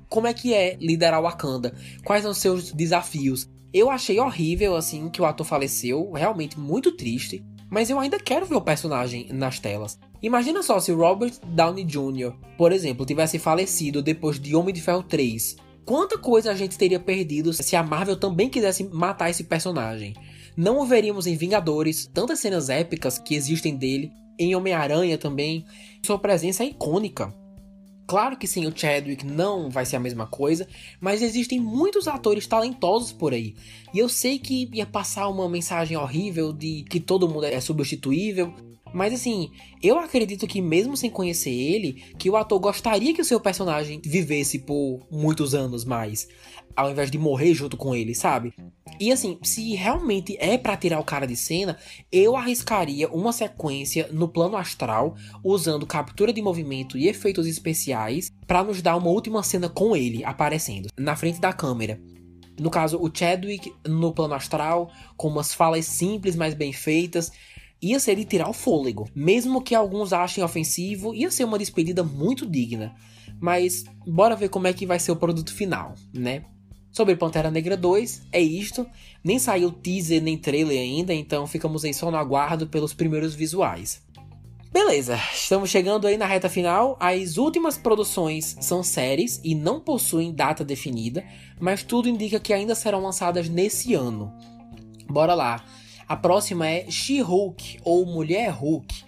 como é que é liderar Wakanda? Quais são os seus desafios? Eu achei horrível, assim, que o ator faleceu, realmente muito triste, mas eu ainda quero ver o personagem nas telas. Imagina só se o Robert Downey Jr., por exemplo, tivesse falecido depois de Homem de Ferro 3. Quanta coisa a gente teria perdido se a Marvel também quisesse matar esse personagem. Não o veríamos em Vingadores, tantas cenas épicas que existem dele, em Homem-Aranha também. Sua presença é icônica. Claro que sim, o Chadwick não vai ser a mesma coisa, mas existem muitos atores talentosos por aí. E eu sei que ia passar uma mensagem horrível de que todo mundo é substituível, mas assim, eu acredito que mesmo sem conhecer ele, que o ator gostaria que o seu personagem vivesse por muitos anos mais, ao invés de morrer junto com ele, sabe? E assim, se realmente é para tirar o cara de cena, eu arriscaria uma sequência no plano astral, usando captura de movimento e efeitos especiais, para nos dar uma última cena com ele aparecendo na frente da câmera. No caso, o Chadwick no plano astral, com umas falas simples, mas bem feitas, ia ser de tirar o fôlego. Mesmo que alguns achem ofensivo, ia ser uma despedida muito digna. Mas bora ver como é que vai ser o produto final, né? Sobre Pantera Negra 2, é isto. Nem saiu teaser nem trailer ainda, então ficamos aí só no aguardo pelos primeiros visuais. Beleza, estamos chegando aí na reta final. As últimas produções são séries e não possuem data definida, mas tudo indica que ainda serão lançadas nesse ano. Bora lá. A próxima é She-Hulk ou Mulher Hulk,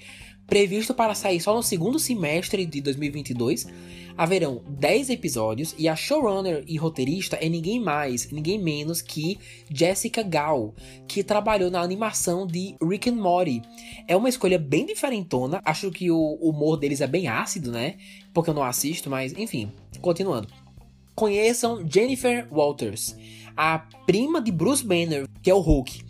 previsto para sair só no segundo semestre de 2022 haverão 10 episódios e a showrunner e roteirista é ninguém mais, ninguém menos que Jessica Gao, que trabalhou na animação de Rick and Morty. É uma escolha bem diferentona, acho que o humor deles é bem ácido, né? Porque eu não assisto, mas enfim, continuando. Conheçam Jennifer Walters, a prima de Bruce Banner, que é o Hulk.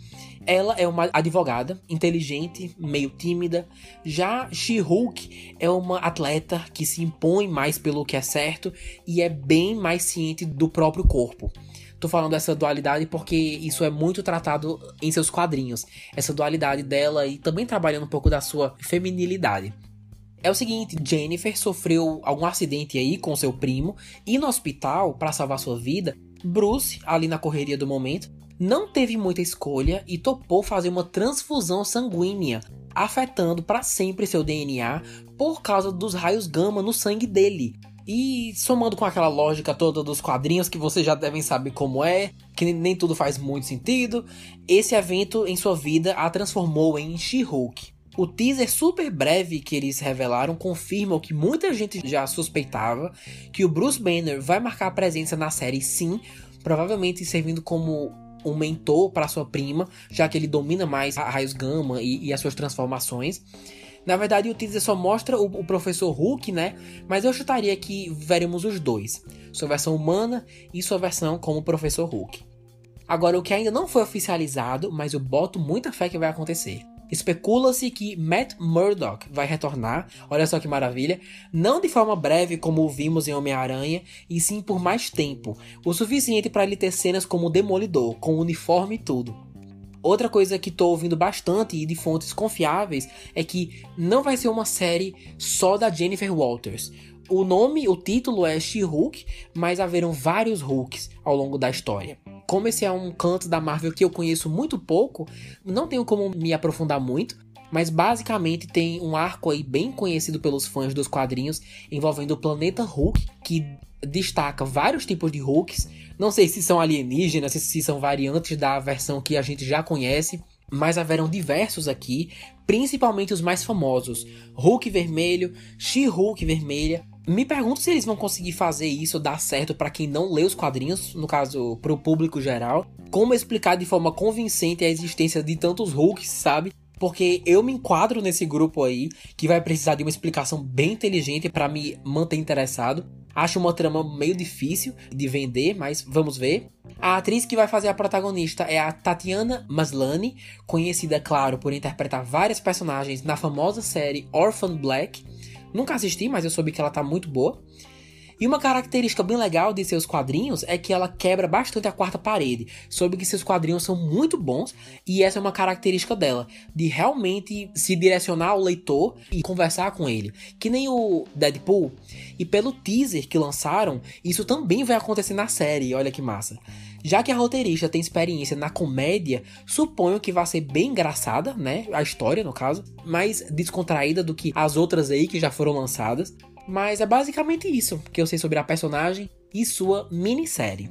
Ela é uma advogada, inteligente, meio tímida. Já She-Hulk é uma atleta que se impõe mais pelo que é certo e é bem mais ciente do próprio corpo. Tô falando dessa dualidade porque isso é muito tratado em seus quadrinhos. Essa dualidade dela e também trabalhando um pouco da sua feminilidade. É o seguinte, Jennifer sofreu algum acidente aí com seu primo e no hospital, para salvar sua vida, Bruce, ali na correria do momento, não teve muita escolha e topou fazer uma transfusão sanguínea, afetando para sempre seu DNA por causa dos raios gama no sangue dele. E somando com aquela lógica toda dos quadrinhos que vocês já devem saber como é, que nem tudo faz muito sentido, esse evento em sua vida a transformou em She-Hulk. O teaser super breve que eles revelaram confirma o que muita gente já suspeitava, que o Bruce Banner vai marcar presença na série sim, provavelmente servindo como um mentor para sua prima, já que ele domina mais a raios gama e, e as suas transformações. Na verdade, o teaser só mostra o, o, professor Hulk, né? Mas eu chutaria que veremos os dois: sua versão humana e sua versão como professor Hulk. Agora, o que ainda não foi oficializado, mas eu boto muita fé que vai acontecer. Especula-se que Matt Murdock vai retornar, olha só que maravilha, não de forma breve como vimos em Homem-Aranha, e sim por mais tempo, o suficiente para ele ter cenas como Demolidor, com uniforme e tudo. Outra coisa que tô ouvindo bastante e de fontes confiáveis é que não vai ser uma série só da Jennifer Walters. O nome, o título é She-Hulk, mas haverão vários Hulks ao longo da história como esse é um canto da Marvel que eu conheço muito pouco, não tenho como me aprofundar muito. Mas basicamente tem um arco aí bem conhecido pelos fãs dos quadrinhos envolvendo o planeta Hulk, que destaca vários tipos de Hulks. Não sei se são alienígenas, se são variantes da versão que a gente já conhece, mas haverão diversos aqui, principalmente os mais famosos: Hulk vermelho, She-Hulk vermelha, me pergunto se eles vão conseguir fazer isso dar certo para quem não lê os quadrinhos, no caso, para o público geral. Como explicar de forma convincente a existência de tantos Hulks, sabe? Porque eu me enquadro nesse grupo aí que vai precisar de uma explicação bem inteligente para me manter interessado. Acho uma trama meio difícil de vender, mas vamos ver. A atriz que vai fazer a protagonista é a Tatiana Maslany, conhecida, claro, por interpretar várias personagens na famosa série Orphan Black Nunca assisti, mas eu soube que ela tá muito boa. E uma característica bem legal de seus quadrinhos é que ela quebra bastante a quarta parede. Soube que seus quadrinhos são muito bons e essa é uma característica dela, de realmente se direcionar ao leitor e conversar com ele. Que nem o Deadpool. E pelo teaser que lançaram, isso também vai acontecer na série, olha que massa. Já que a roteirista tem experiência na comédia, suponho que vai ser bem engraçada, né? A história, no caso, mais descontraída do que as outras aí que já foram lançadas. Mas é basicamente isso que eu sei sobre a personagem e sua minissérie.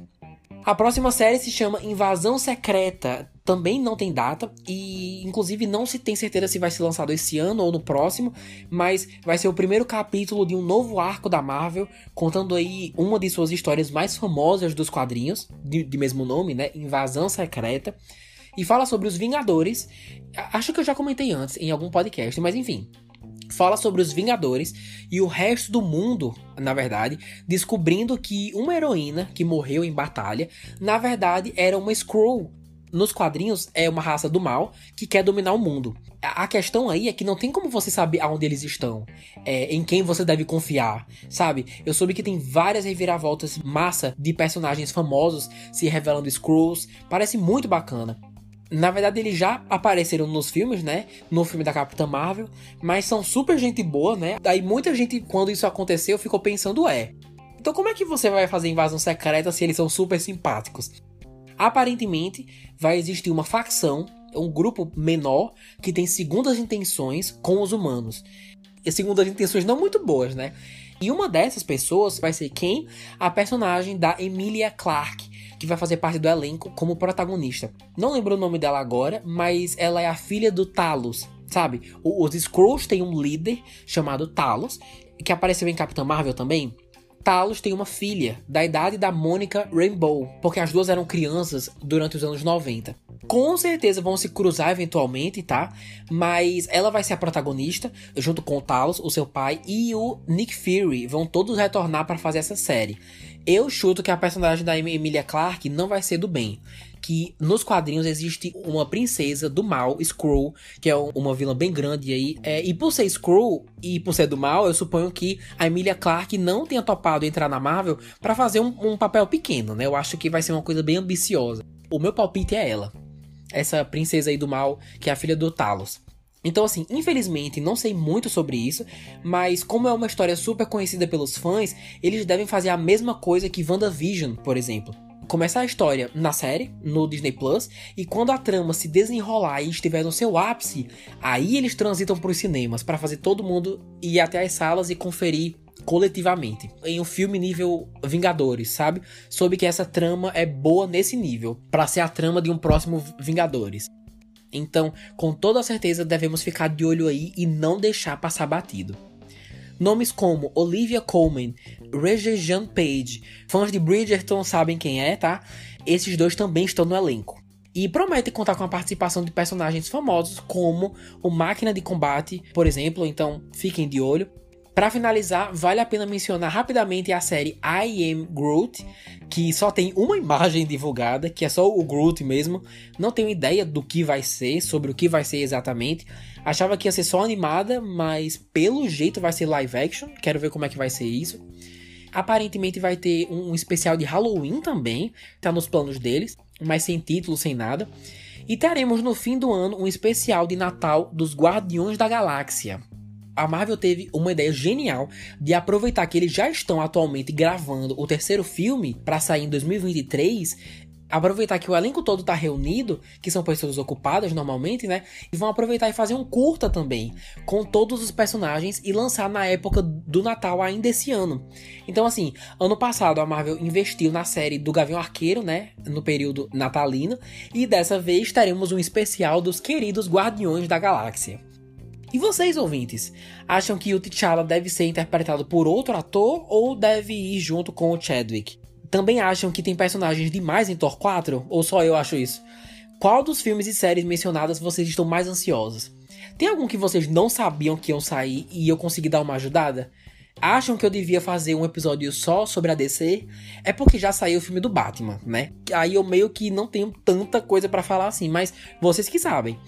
A próxima série se chama Invasão Secreta. Também não tem data e, inclusive, não se tem certeza se vai ser lançado esse ano ou no próximo, mas vai ser o primeiro capítulo de um novo arco da Marvel, contando aí uma de suas histórias mais famosas dos quadrinhos, de, de mesmo nome, né? Invasão Secreta. E fala sobre os Vingadores. Acho que eu já comentei antes em algum podcast, mas enfim fala sobre os Vingadores e o resto do mundo, na verdade, descobrindo que uma heroína que morreu em batalha, na verdade era uma Skrull. Nos quadrinhos é uma raça do mal que quer dominar o mundo. A questão aí é que não tem como você saber aonde eles estão, é, em quem você deve confiar, sabe? Eu soube que tem várias reviravoltas massa de personagens famosos se revelando Skrulls, parece muito bacana. Na verdade, eles já apareceram nos filmes, né? No filme da Capitã Marvel, mas são super gente boa, né? Daí muita gente, quando isso aconteceu, ficou pensando, é. Então como é que você vai fazer invasão secreta se eles são super simpáticos? Aparentemente, vai existir uma facção, um grupo menor, que tem segundas intenções com os humanos. E segundas intenções não muito boas, né? E uma dessas pessoas vai ser quem? A personagem da Emilia Clarke que vai fazer parte do elenco como protagonista. Não lembro o nome dela agora, mas ela é a filha do Talos, sabe? Os Skrulls têm um líder chamado Talos, que apareceu em Capitã Marvel também. Talos tem uma filha, da idade da Mônica Rainbow, porque as duas eram crianças durante os anos 90. Com certeza vão se cruzar eventualmente, tá? Mas ela vai ser a protagonista, junto com o Talos, o seu pai, e o Nick Fury. Vão todos retornar para fazer essa série. Eu chuto que a personagem da Emilia Clarke não vai ser do bem. que nos quadrinhos existe uma princesa do mal, Skrull, que é uma vilã bem grande aí. É, e por ser Skrull e por ser do mal, eu suponho que a Emilia Clarke não tenha topado entrar na Marvel para fazer um, um papel pequeno, né? Eu acho que vai ser uma coisa bem ambiciosa. O meu palpite é ela. Essa princesa aí do mal, que é a filha do Talos. Então, assim, infelizmente não sei muito sobre isso, mas como é uma história super conhecida pelos fãs, eles devem fazer a mesma coisa que WandaVision, por exemplo. Começar a história na série, no Disney Plus, e quando a trama se desenrolar e estiver no seu ápice, aí eles transitam para os cinemas para fazer todo mundo ir até as salas e conferir coletivamente em um filme nível Vingadores, sabe? Soube que essa trama é boa nesse nível, para ser a trama de um próximo Vingadores. Então, com toda certeza, devemos ficar de olho aí e não deixar passar batido. Nomes como Olivia Colman, Regé-Jean Page, fãs de Bridgerton sabem quem é, tá? Esses dois também estão no elenco. E promete contar com a participação de personagens famosos como o Máquina de Combate, por exemplo, então fiquem de olho. Para finalizar, vale a pena mencionar rapidamente a série I Am Groot, que só tem uma imagem divulgada, que é só o Groot mesmo. Não tenho ideia do que vai ser, sobre o que vai ser exatamente. Achava que ia ser só animada, mas pelo jeito vai ser live action. Quero ver como é que vai ser isso. Aparentemente vai ter um especial de Halloween também, tá nos planos deles, mas sem título, sem nada. E teremos no fim do ano um especial de Natal dos Guardiões da Galáxia a Marvel teve uma ideia genial de aproveitar que eles já estão atualmente gravando o terceiro filme para sair em 2023 aproveitar que o elenco todo tá reunido, que são pessoas ocupadas normalmente, né? E vão aproveitar e fazer um curta também, com todos os personagens e lançar na época do Natal ainda esse ano. Então, assim, ano passado a Marvel investiu na série do Gavião Arqueiro, né? No período natalino, e dessa vez teremos um especial dos queridos Guardiões da Galáxia. E vocês, ouvintes, acham que o T'Challa deve ser interpretado por outro ator ou deve ir junto com o Chadwick? Também acham que tem personagens demais em Thor 4? Ou só eu acho isso? Qual dos filmes e séries mencionadas vocês estão mais ansiosos? Tem algum que vocês não sabiam que iam sair e eu consegui dar uma ajudada? Acham que eu devia fazer um episódio só sobre a DC? É porque já saiu o filme do Batman, né? Aí eu meio que não tenho tanta coisa para falar assim, mas vocês que sabem.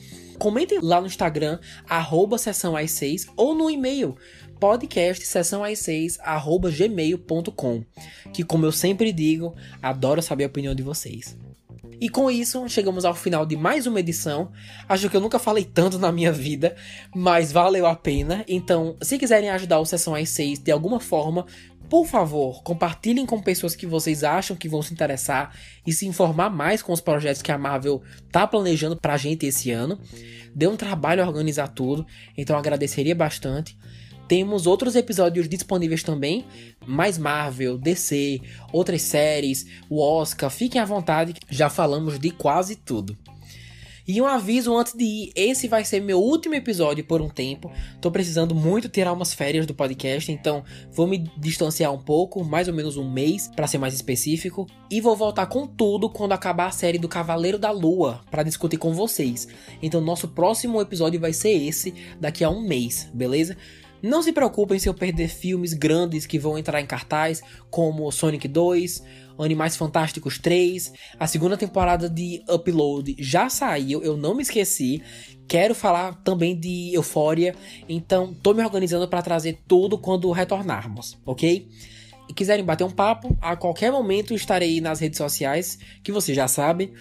Comentem lá no Instagram, arroba sessão 6 ou no e-mail podcast sessão 6 arroba gmail.com que como eu sempre digo, adoro saber a opinião de vocês. E com isso, chegamos ao final de mais uma edição. Acho que eu nunca falei tanto na minha vida, mas valeu a pena. Então, se quiserem ajudar o Sessão às 6 de alguma forma, por favor, compartilhem com pessoas que vocês acham que vão se interessar e se informar mais com os projetos que a Marvel tá planejando pra gente esse ano. Deu um trabalho organizar tudo, então agradeceria bastante. Temos outros episódios disponíveis também, mais Marvel, DC, outras séries, o Oscar, fiquem à vontade, já falamos de quase tudo. E um aviso antes de ir: esse vai ser meu último episódio por um tempo. Tô precisando muito tirar umas férias do podcast, então vou me distanciar um pouco, mais ou menos um mês, para ser mais específico. E vou voltar com tudo quando acabar a série do Cavaleiro da Lua, para discutir com vocês. Então, nosso próximo episódio vai ser esse, daqui a um mês, beleza? Não se preocupem se eu perder filmes grandes que vão entrar em cartaz, como Sonic 2, Animais Fantásticos 3, a segunda temporada de Upload já saiu, eu não me esqueci. Quero falar também de Euphoria, então tô me organizando para trazer tudo quando retornarmos, ok? E quiserem bater um papo, a qualquer momento estarei nas redes sociais, que você já sabe.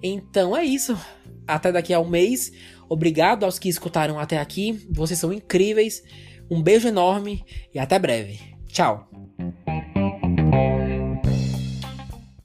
Então é isso. Até daqui a um mês. Obrigado aos que escutaram até aqui. Vocês são incríveis. Um beijo enorme e até breve. Tchau!